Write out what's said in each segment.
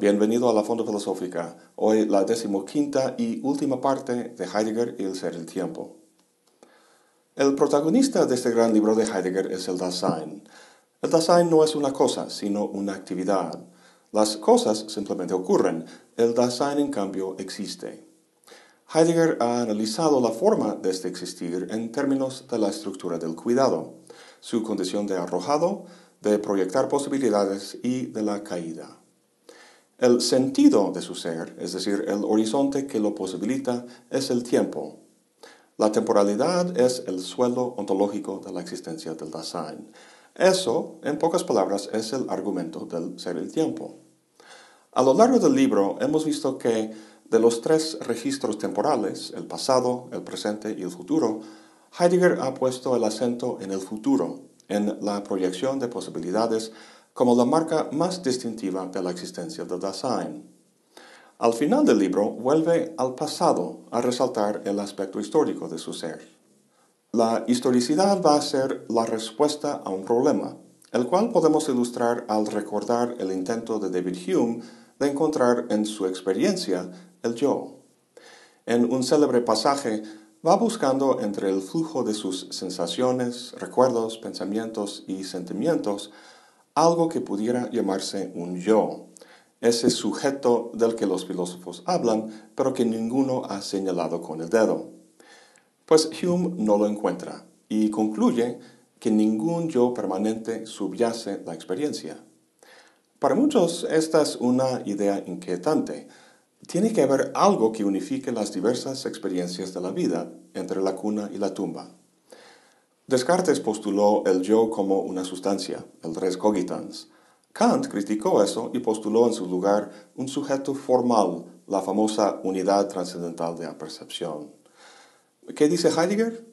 bienvenido a la Fonda Filosófica. Hoy la decimoquinta y última parte de Heidegger y el ser el tiempo. El protagonista de este gran libro de Heidegger es el Dasein. El Dasein no es una cosa, sino una actividad. Las cosas simplemente ocurren, el Dasein en cambio existe. Heidegger ha analizado la forma de este existir en términos de la estructura del cuidado, su condición de arrojado, de proyectar posibilidades y de la caída. El sentido de su ser, es decir, el horizonte que lo posibilita, es el tiempo. La temporalidad es el suelo ontológico de la existencia del Dasein. Eso, en pocas palabras, es el argumento del ser el tiempo. A lo largo del libro hemos visto que de los tres registros temporales, el pasado, el presente y el futuro, Heidegger ha puesto el acento en el futuro, en la proyección de posibilidades como la marca más distintiva de la existencia del Dasein. Al final del libro vuelve al pasado a resaltar el aspecto histórico de su ser. La historicidad va a ser la respuesta a un problema, el cual podemos ilustrar al recordar el intento de David Hume de encontrar en su experiencia el yo. En un célebre pasaje va buscando entre el flujo de sus sensaciones, recuerdos, pensamientos y sentimientos algo que pudiera llamarse un yo, ese sujeto del que los filósofos hablan, pero que ninguno ha señalado con el dedo. Pues Hume no lo encuentra y concluye que ningún yo permanente subyace la experiencia. Para muchos esta es una idea inquietante. Tiene que haber algo que unifique las diversas experiencias de la vida entre la cuna y la tumba. Descartes postuló el yo como una sustancia, el res cogitans. Kant criticó eso y postuló en su lugar un sujeto formal, la famosa unidad trascendental de la percepción. ¿Qué dice Heidegger?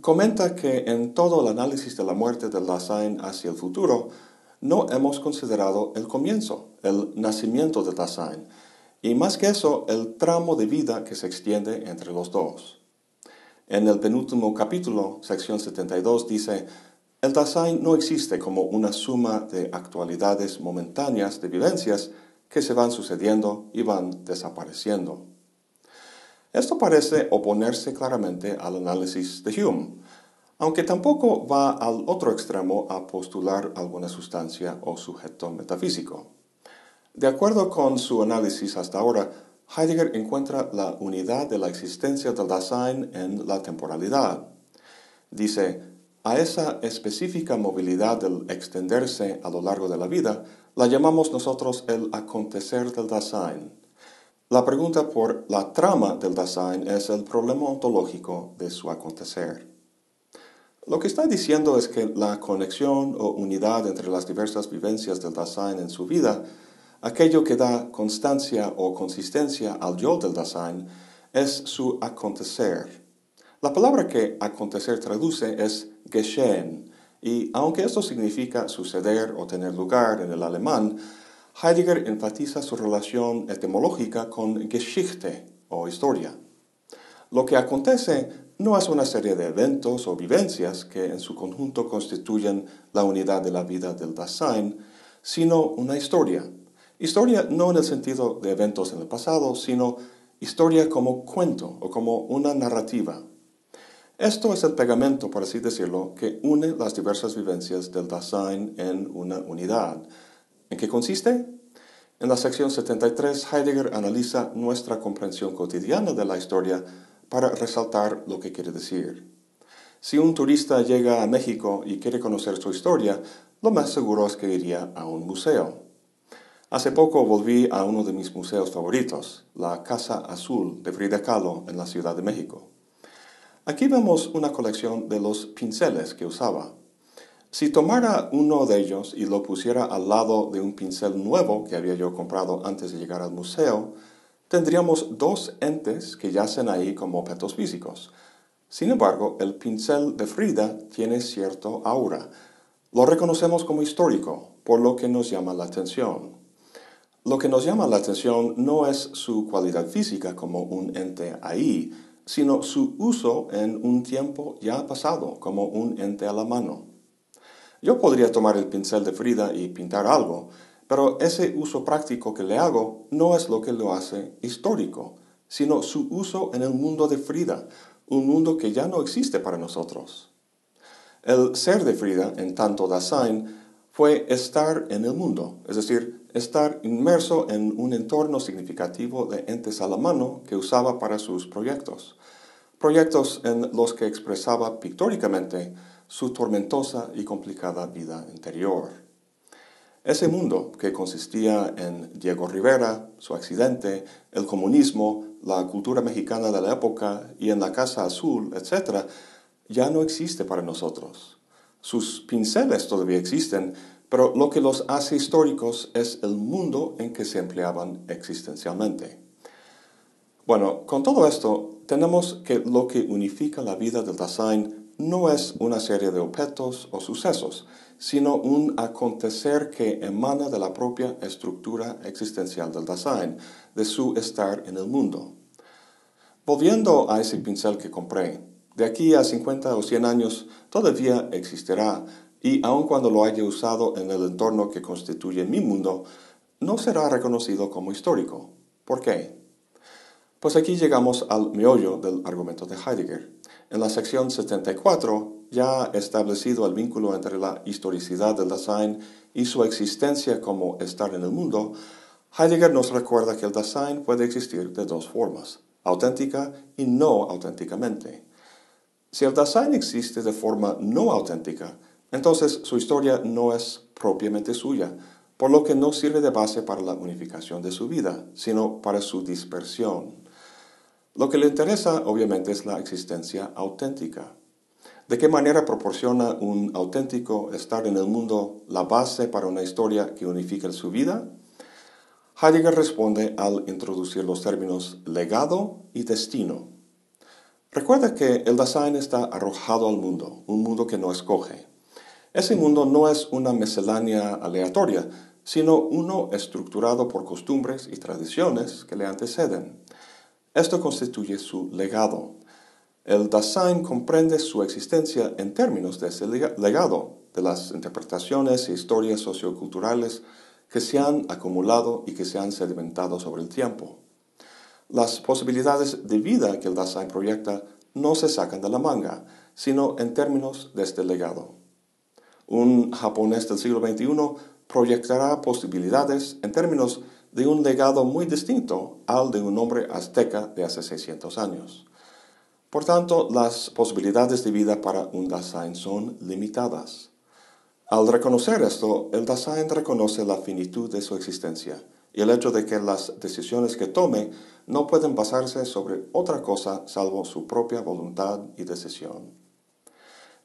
Comenta que en todo el análisis de la muerte del Dasein hacia el futuro, no hemos considerado el comienzo, el nacimiento del Dasein, y más que eso, el tramo de vida que se extiende entre los dos. En el penúltimo capítulo, sección 72, dice, el Dasein no existe como una suma de actualidades momentáneas de vivencias que se van sucediendo y van desapareciendo. Esto parece oponerse claramente al análisis de Hume, aunque tampoco va al otro extremo a postular alguna sustancia o sujeto metafísico. De acuerdo con su análisis hasta ahora, Heidegger encuentra la unidad de la existencia del Dasein en la temporalidad. Dice, a esa específica movilidad del extenderse a lo largo de la vida la llamamos nosotros el acontecer del Dasein. La pregunta por la trama del Dasein es el problema ontológico de su acontecer. Lo que está diciendo es que la conexión o unidad entre las diversas vivencias del Dasein en su vida Aquello que da constancia o consistencia al yo del Dasein es su acontecer. La palabra que acontecer traduce es geschehen, y aunque esto significa suceder o tener lugar en el alemán, Heidegger enfatiza su relación etimológica con Geschichte o historia. Lo que acontece no es una serie de eventos o vivencias que en su conjunto constituyen la unidad de la vida del Dasein, sino una historia, Historia no en el sentido de eventos en el pasado, sino historia como cuento o como una narrativa. Esto es el pegamento, por así decirlo, que une las diversas vivencias del Dasein en una unidad. ¿En qué consiste? En la sección 73, Heidegger analiza nuestra comprensión cotidiana de la historia para resaltar lo que quiere decir. Si un turista llega a México y quiere conocer su historia, lo más seguro es que iría a un museo. Hace poco volví a uno de mis museos favoritos, la Casa Azul de Frida Kahlo en la Ciudad de México. Aquí vemos una colección de los pinceles que usaba. Si tomara uno de ellos y lo pusiera al lado de un pincel nuevo que había yo comprado antes de llegar al museo, tendríamos dos entes que yacen ahí como objetos físicos. Sin embargo, el pincel de Frida tiene cierto aura. Lo reconocemos como histórico, por lo que nos llama la atención. Lo que nos llama la atención no es su cualidad física como un ente ahí, sino su uso en un tiempo ya pasado como un ente a la mano. Yo podría tomar el pincel de Frida y pintar algo, pero ese uso práctico que le hago no es lo que lo hace histórico, sino su uso en el mundo de Frida, un mundo que ya no existe para nosotros. El ser de Frida, en tanto Dasein, fue estar en el mundo, es decir, estar inmerso en un entorno significativo de entes a la mano que usaba para sus proyectos, proyectos en los que expresaba pictóricamente su tormentosa y complicada vida interior. Ese mundo, que consistía en Diego Rivera, su accidente, el comunismo, la cultura mexicana de la época y en la Casa Azul, etc., ya no existe para nosotros. Sus pinceles todavía existen, pero lo que los hace históricos es el mundo en que se empleaban existencialmente. Bueno, con todo esto, tenemos que lo que unifica la vida del Dasein no es una serie de objetos o sucesos, sino un acontecer que emana de la propia estructura existencial del Dasein, de su estar en el mundo. Volviendo a ese pincel que compré, de aquí a 50 o 100 años todavía existirá y aun cuando lo haya usado en el entorno que constituye mi mundo, no será reconocido como histórico. ¿Por qué? Pues aquí llegamos al meollo del argumento de Heidegger. En la sección 74 ya establecido el vínculo entre la historicidad del Dasein y su existencia como estar en el mundo, Heidegger nos recuerda que el Dasein puede existir de dos formas, auténtica y no auténticamente. Si el Dasein existe de forma no auténtica, entonces su historia no es propiamente suya, por lo que no sirve de base para la unificación de su vida, sino para su dispersión. Lo que le interesa obviamente es la existencia auténtica. ¿De qué manera proporciona un auténtico estar en el mundo la base para una historia que unifique su vida? Heidegger responde al introducir los términos legado y destino. Recuerda que el Dasein está arrojado al mundo, un mundo que no escoge. Ese mundo no es una miscelánea aleatoria, sino uno estructurado por costumbres y tradiciones que le anteceden. Esto constituye su legado. El Dasein comprende su existencia en términos de ese legado, de las interpretaciones e historias socioculturales que se han acumulado y que se han sedimentado sobre el tiempo. Las posibilidades de vida que el Dasein proyecta no se sacan de la manga, sino en términos de este legado. Un japonés del siglo XXI proyectará posibilidades en términos de un legado muy distinto al de un hombre azteca de hace 600 años. Por tanto, las posibilidades de vida para un Dasein son limitadas. Al reconocer esto, el Dasein reconoce la finitud de su existencia y el hecho de que las decisiones que tome no pueden basarse sobre otra cosa salvo su propia voluntad y decisión.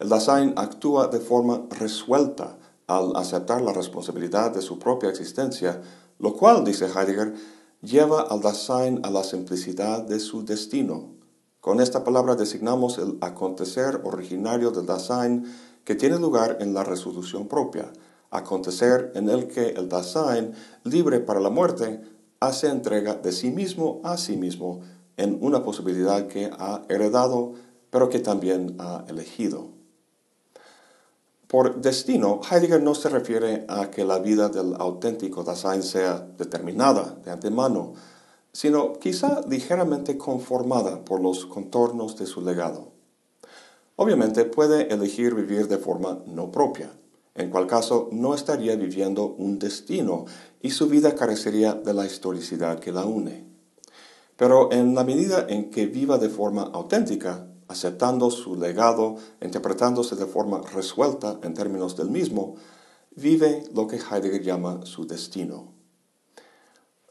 Dasein actúa de forma resuelta al aceptar la responsabilidad de su propia existencia, lo cual, dice Heidegger, lleva al Dasein a la simplicidad de su destino, con esta palabra designamos el acontecer originario del Dasein que tiene lugar en la resolución propia, acontecer en el que el Dasein, libre para la muerte, hace entrega de sí mismo a sí mismo en una posibilidad que ha heredado, pero que también ha elegido. Por destino, Heidegger no se refiere a que la vida del auténtico Dasein sea determinada de antemano, sino quizá ligeramente conformada por los contornos de su legado. Obviamente puede elegir vivir de forma no propia, en cual caso no estaría viviendo un destino y su vida carecería de la historicidad que la une. Pero en la medida en que viva de forma auténtica, aceptando su legado, interpretándose de forma resuelta en términos del mismo, vive lo que Heidegger llama su destino.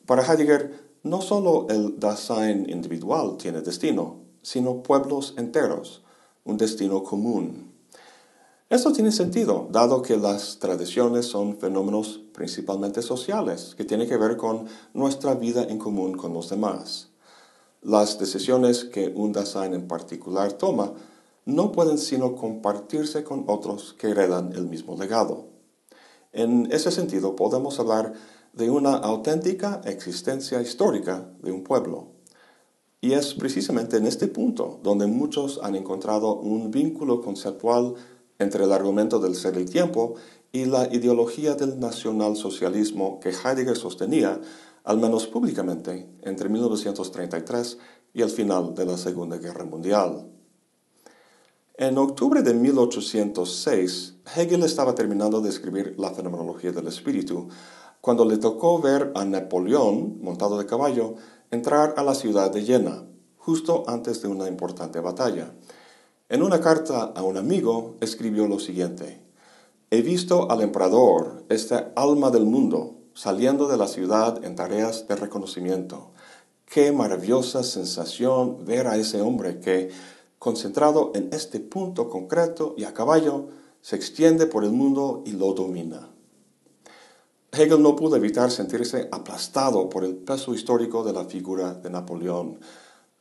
Para Heidegger, no solo el Dasein individual tiene destino, sino pueblos enteros, un destino común. Esto tiene sentido, dado que las tradiciones son fenómenos principalmente sociales, que tienen que ver con nuestra vida en común con los demás. Las decisiones que un Dasein en particular toma no pueden sino compartirse con otros que heredan el mismo legado. En ese sentido, podemos hablar de una auténtica existencia histórica de un pueblo. Y es precisamente en este punto donde muchos han encontrado un vínculo conceptual entre el argumento del ser y tiempo y la ideología del nacionalsocialismo que Heidegger sostenía, al menos públicamente, entre 1933 y el final de la Segunda Guerra Mundial. En octubre de 1806, Hegel estaba terminando de escribir La fenomenología del espíritu, cuando le tocó ver a Napoleón, montado de caballo, entrar a la ciudad de Jena, justo antes de una importante batalla. En una carta a un amigo escribió lo siguiente, He visto al emperador, este alma del mundo, saliendo de la ciudad en tareas de reconocimiento. Qué maravillosa sensación ver a ese hombre que, concentrado en este punto concreto y a caballo, se extiende por el mundo y lo domina. Hegel no pudo evitar sentirse aplastado por el peso histórico de la figura de Napoleón.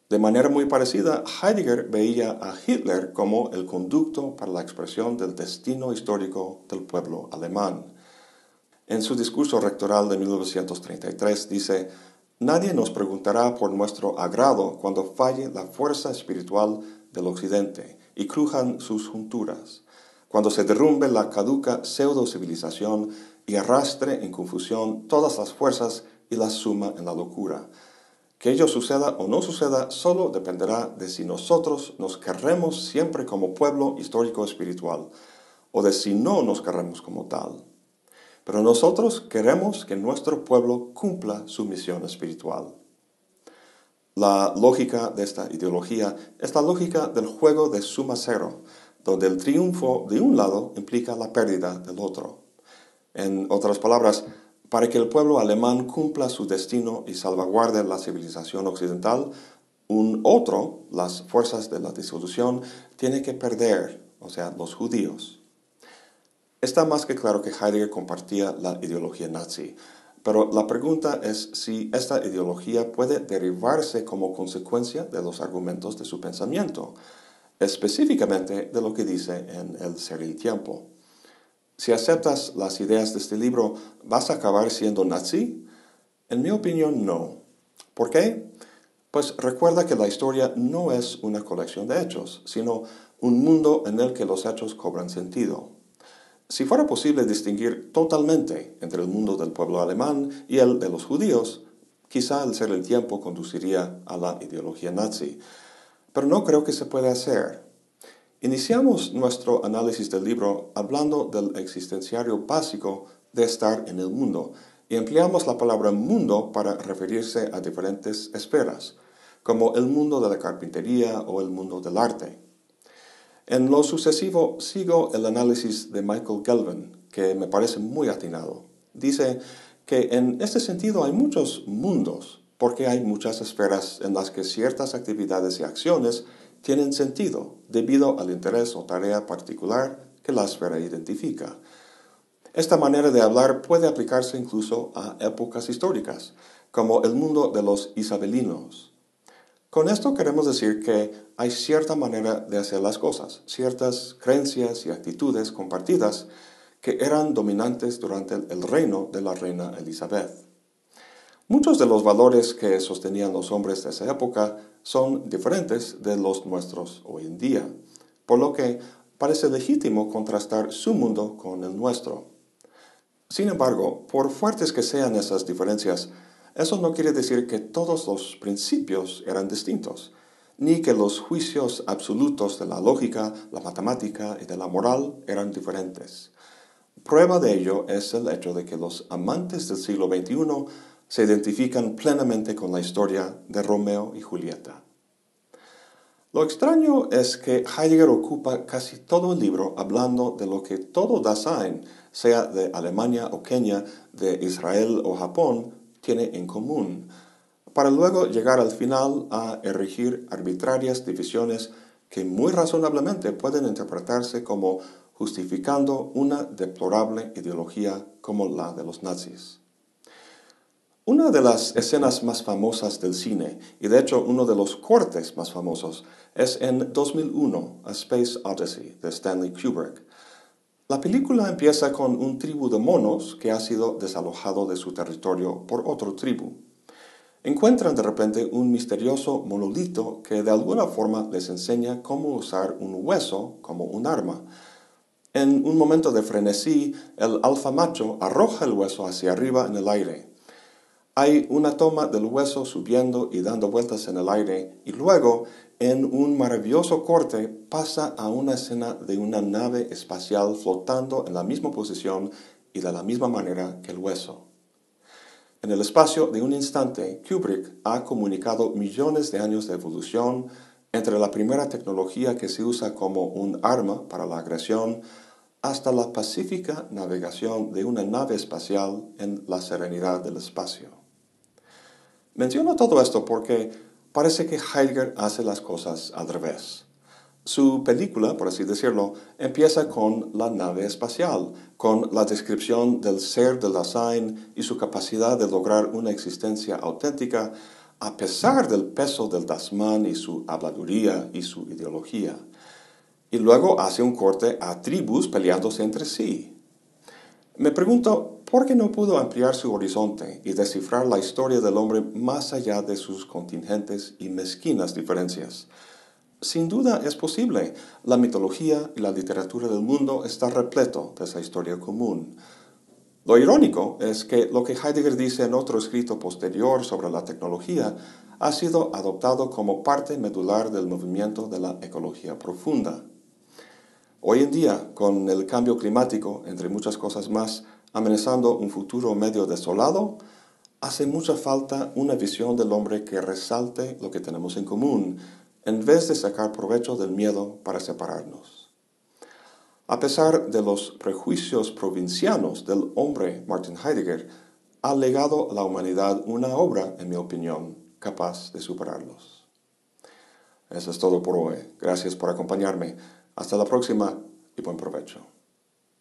De manera muy parecida, Heidegger veía a Hitler como el conducto para la expresión del destino histórico del pueblo alemán. En su discurso rectoral de 1933 dice, Nadie nos preguntará por nuestro agrado cuando falle la fuerza espiritual del occidente y crujan sus junturas, cuando se derrumbe la caduca pseudo-civilización y arrastre en confusión todas las fuerzas y las suma en la locura. Que ello suceda o no suceda solo dependerá de si nosotros nos querremos siempre como pueblo histórico espiritual o de si no nos querremos como tal. Pero nosotros queremos que nuestro pueblo cumpla su misión espiritual. La lógica de esta ideología es la lógica del juego de suma cero, donde el triunfo de un lado implica la pérdida del otro. En otras palabras, para que el pueblo alemán cumpla su destino y salvaguarde la civilización occidental, un otro, las fuerzas de la disolución, tiene que perder, o sea, los judíos. Está más que claro que Heidegger compartía la ideología nazi, pero la pregunta es si esta ideología puede derivarse como consecuencia de los argumentos de su pensamiento, específicamente de lo que dice en El ser y el tiempo. Si aceptas las ideas de este libro, ¿vas a acabar siendo nazi? En mi opinión, no. ¿Por qué? Pues recuerda que la historia no es una colección de hechos, sino un mundo en el que los hechos cobran sentido. Si fuera posible distinguir totalmente entre el mundo del pueblo alemán y el de los judíos, quizá el ser el tiempo conduciría a la ideología nazi. Pero no creo que se pueda hacer. Iniciamos nuestro análisis del libro hablando del existenciario básico de estar en el mundo y empleamos la palabra mundo para referirse a diferentes esferas, como el mundo de la carpintería o el mundo del arte. En lo sucesivo sigo el análisis de Michael Gelvin, que me parece muy atinado. Dice que en este sentido hay muchos mundos, porque hay muchas esferas en las que ciertas actividades y acciones tienen sentido debido al interés o tarea particular que la esfera identifica. Esta manera de hablar puede aplicarse incluso a épocas históricas, como el mundo de los isabelinos, con esto queremos decir que hay cierta manera de hacer las cosas, ciertas creencias y actitudes compartidas que eran dominantes durante el reino de la reina Elizabeth. Muchos de los valores que sostenían los hombres de esa época son diferentes de los nuestros hoy en día, por lo que parece legítimo contrastar su mundo con el nuestro. Sin embargo, por fuertes que sean esas diferencias, eso no quiere decir que todos los principios eran distintos, ni que los juicios absolutos de la lógica, la matemática y de la moral eran diferentes. Prueba de ello es el hecho de que los amantes del siglo XXI se identifican plenamente con la historia de Romeo y Julieta. Lo extraño es que Heidegger ocupa casi todo el libro hablando de lo que todo Dasein, sea de Alemania o Kenia, de Israel o Japón, tiene en común, para luego llegar al final a erigir arbitrarias divisiones que muy razonablemente pueden interpretarse como justificando una deplorable ideología como la de los nazis. Una de las escenas más famosas del cine, y de hecho uno de los cortes más famosos, es en 2001, A Space Odyssey, de Stanley Kubrick, la película empieza con un tribu de monos que ha sido desalojado de su territorio por otro tribu. Encuentran de repente un misterioso monolito que de alguna forma les enseña cómo usar un hueso como un arma. En un momento de frenesí, el alfa macho arroja el hueso hacia arriba en el aire. Hay una toma del hueso subiendo y dando vueltas en el aire y luego, en un maravilloso corte, pasa a una escena de una nave espacial flotando en la misma posición y de la misma manera que el hueso. En el espacio de un instante, Kubrick ha comunicado millones de años de evolución entre la primera tecnología que se usa como un arma para la agresión hasta la pacífica navegación de una nave espacial en la serenidad del espacio. Menciono todo esto porque parece que Heidegger hace las cosas al revés. Su película, por así decirlo, empieza con la nave espacial, con la descripción del ser del Dasein y su capacidad de lograr una existencia auténtica a pesar del peso del Dasman y su habladuría y su ideología. Y luego hace un corte a tribus peleándose entre sí, me pregunto, ¿por qué no pudo ampliar su horizonte y descifrar la historia del hombre más allá de sus contingentes y mezquinas diferencias? Sin duda es posible. La mitología y la literatura del mundo está repleto de esa historia común. Lo irónico es que lo que Heidegger dice en otro escrito posterior sobre la tecnología ha sido adoptado como parte medular del movimiento de la ecología profunda. Hoy en día, con el cambio climático, entre muchas cosas más, amenazando un futuro medio desolado, hace mucha falta una visión del hombre que resalte lo que tenemos en común, en vez de sacar provecho del miedo para separarnos. A pesar de los prejuicios provincianos del hombre Martin Heidegger, ha legado a la humanidad una obra, en mi opinión, capaz de superarlos. Eso es todo por hoy. Gracias por acompañarme. Hasta la próxima y buen provecho.